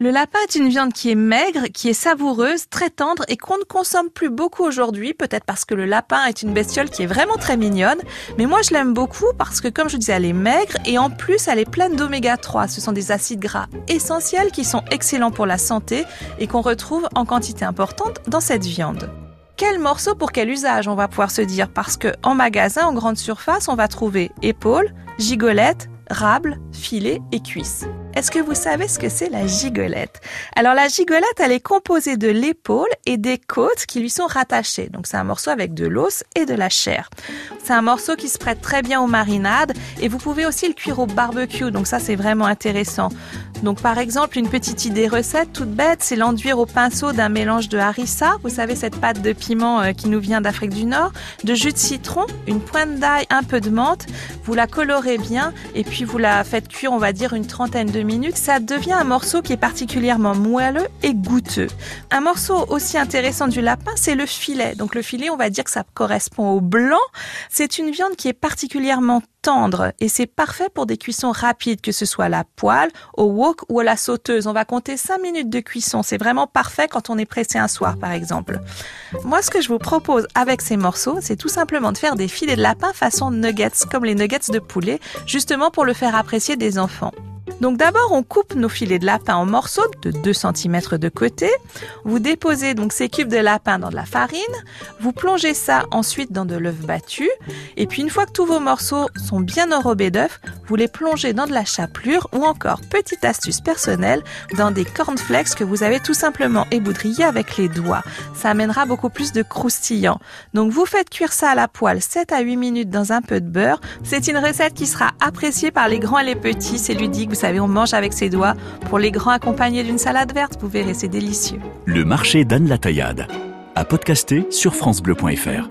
Le lapin est une viande qui est maigre, qui est savoureuse, très tendre et qu'on ne consomme plus beaucoup aujourd'hui, peut-être parce que le lapin est une bestiole qui est vraiment très mignonne, mais moi je l'aime beaucoup parce que comme je disais, elle est maigre et en plus elle est pleine d'oméga 3. Ce sont des acides gras essentiels qui sont excellents pour la santé et qu'on retrouve en quantité importante dans cette viande. Quel morceau pour quel usage on va pouvoir se dire parce que en magasin, en grande surface, on va trouver épaules, gigolettes, rable, filet et cuisse. Est-ce que vous savez ce que c'est la gigolette? Alors la gigolette, elle est composée de l'épaule et des côtes qui lui sont rattachées. Donc c'est un morceau avec de l'os et de la chair. C'est un morceau qui se prête très bien aux marinades et vous pouvez aussi le cuire au barbecue. Donc ça c'est vraiment intéressant. Donc par exemple, une petite idée recette toute bête, c'est l'enduire au pinceau d'un mélange de harissa, vous savez cette pâte de piment euh, qui nous vient d'Afrique du Nord, de jus de citron, une pointe d'ail, un peu de menthe, vous la colorez bien et puis vous la faites cuire on va dire une trentaine de minutes, ça devient un morceau qui est particulièrement moelleux et goûteux. Un morceau aussi intéressant du lapin, c'est le filet. Donc le filet, on va dire que ça correspond au blanc. C'est une viande qui est particulièrement tendre et c'est parfait pour des cuissons rapides, que ce soit à la poêle, au wok ou à la sauteuse. On va compter 5 minutes de cuisson. C'est vraiment parfait quand on est pressé un soir, par exemple. Moi, ce que je vous propose avec ces morceaux, c'est tout simplement de faire des filets de lapin façon nuggets, comme les nuggets de poulet, justement pour le faire apprécier des enfants. Donc d'abord, on coupe nos filets de lapin en morceaux de 2 cm de côté. Vous déposez donc ces cubes de lapin dans de la farine. Vous plongez ça ensuite dans de l'œuf battu. Et puis une fois que tous vos morceaux sont bien enrobés d'œuf, vous les plongez dans de la chapelure ou encore, petite astuce personnelle, dans des cornflakes que vous avez tout simplement éboudriés avec les doigts. Ça amènera beaucoup plus de croustillant. Donc vous faites cuire ça à la poêle 7 à 8 minutes dans un peu de beurre. C'est une recette qui sera appréciée par les grands et les petits. C'est ludique, vous savez, on mange avec ses doigts. Pour les grands accompagnés d'une salade verte, vous verrez, c'est délicieux. Le marché d'Anne la Taillade. À podcaster sur FranceBleu.fr.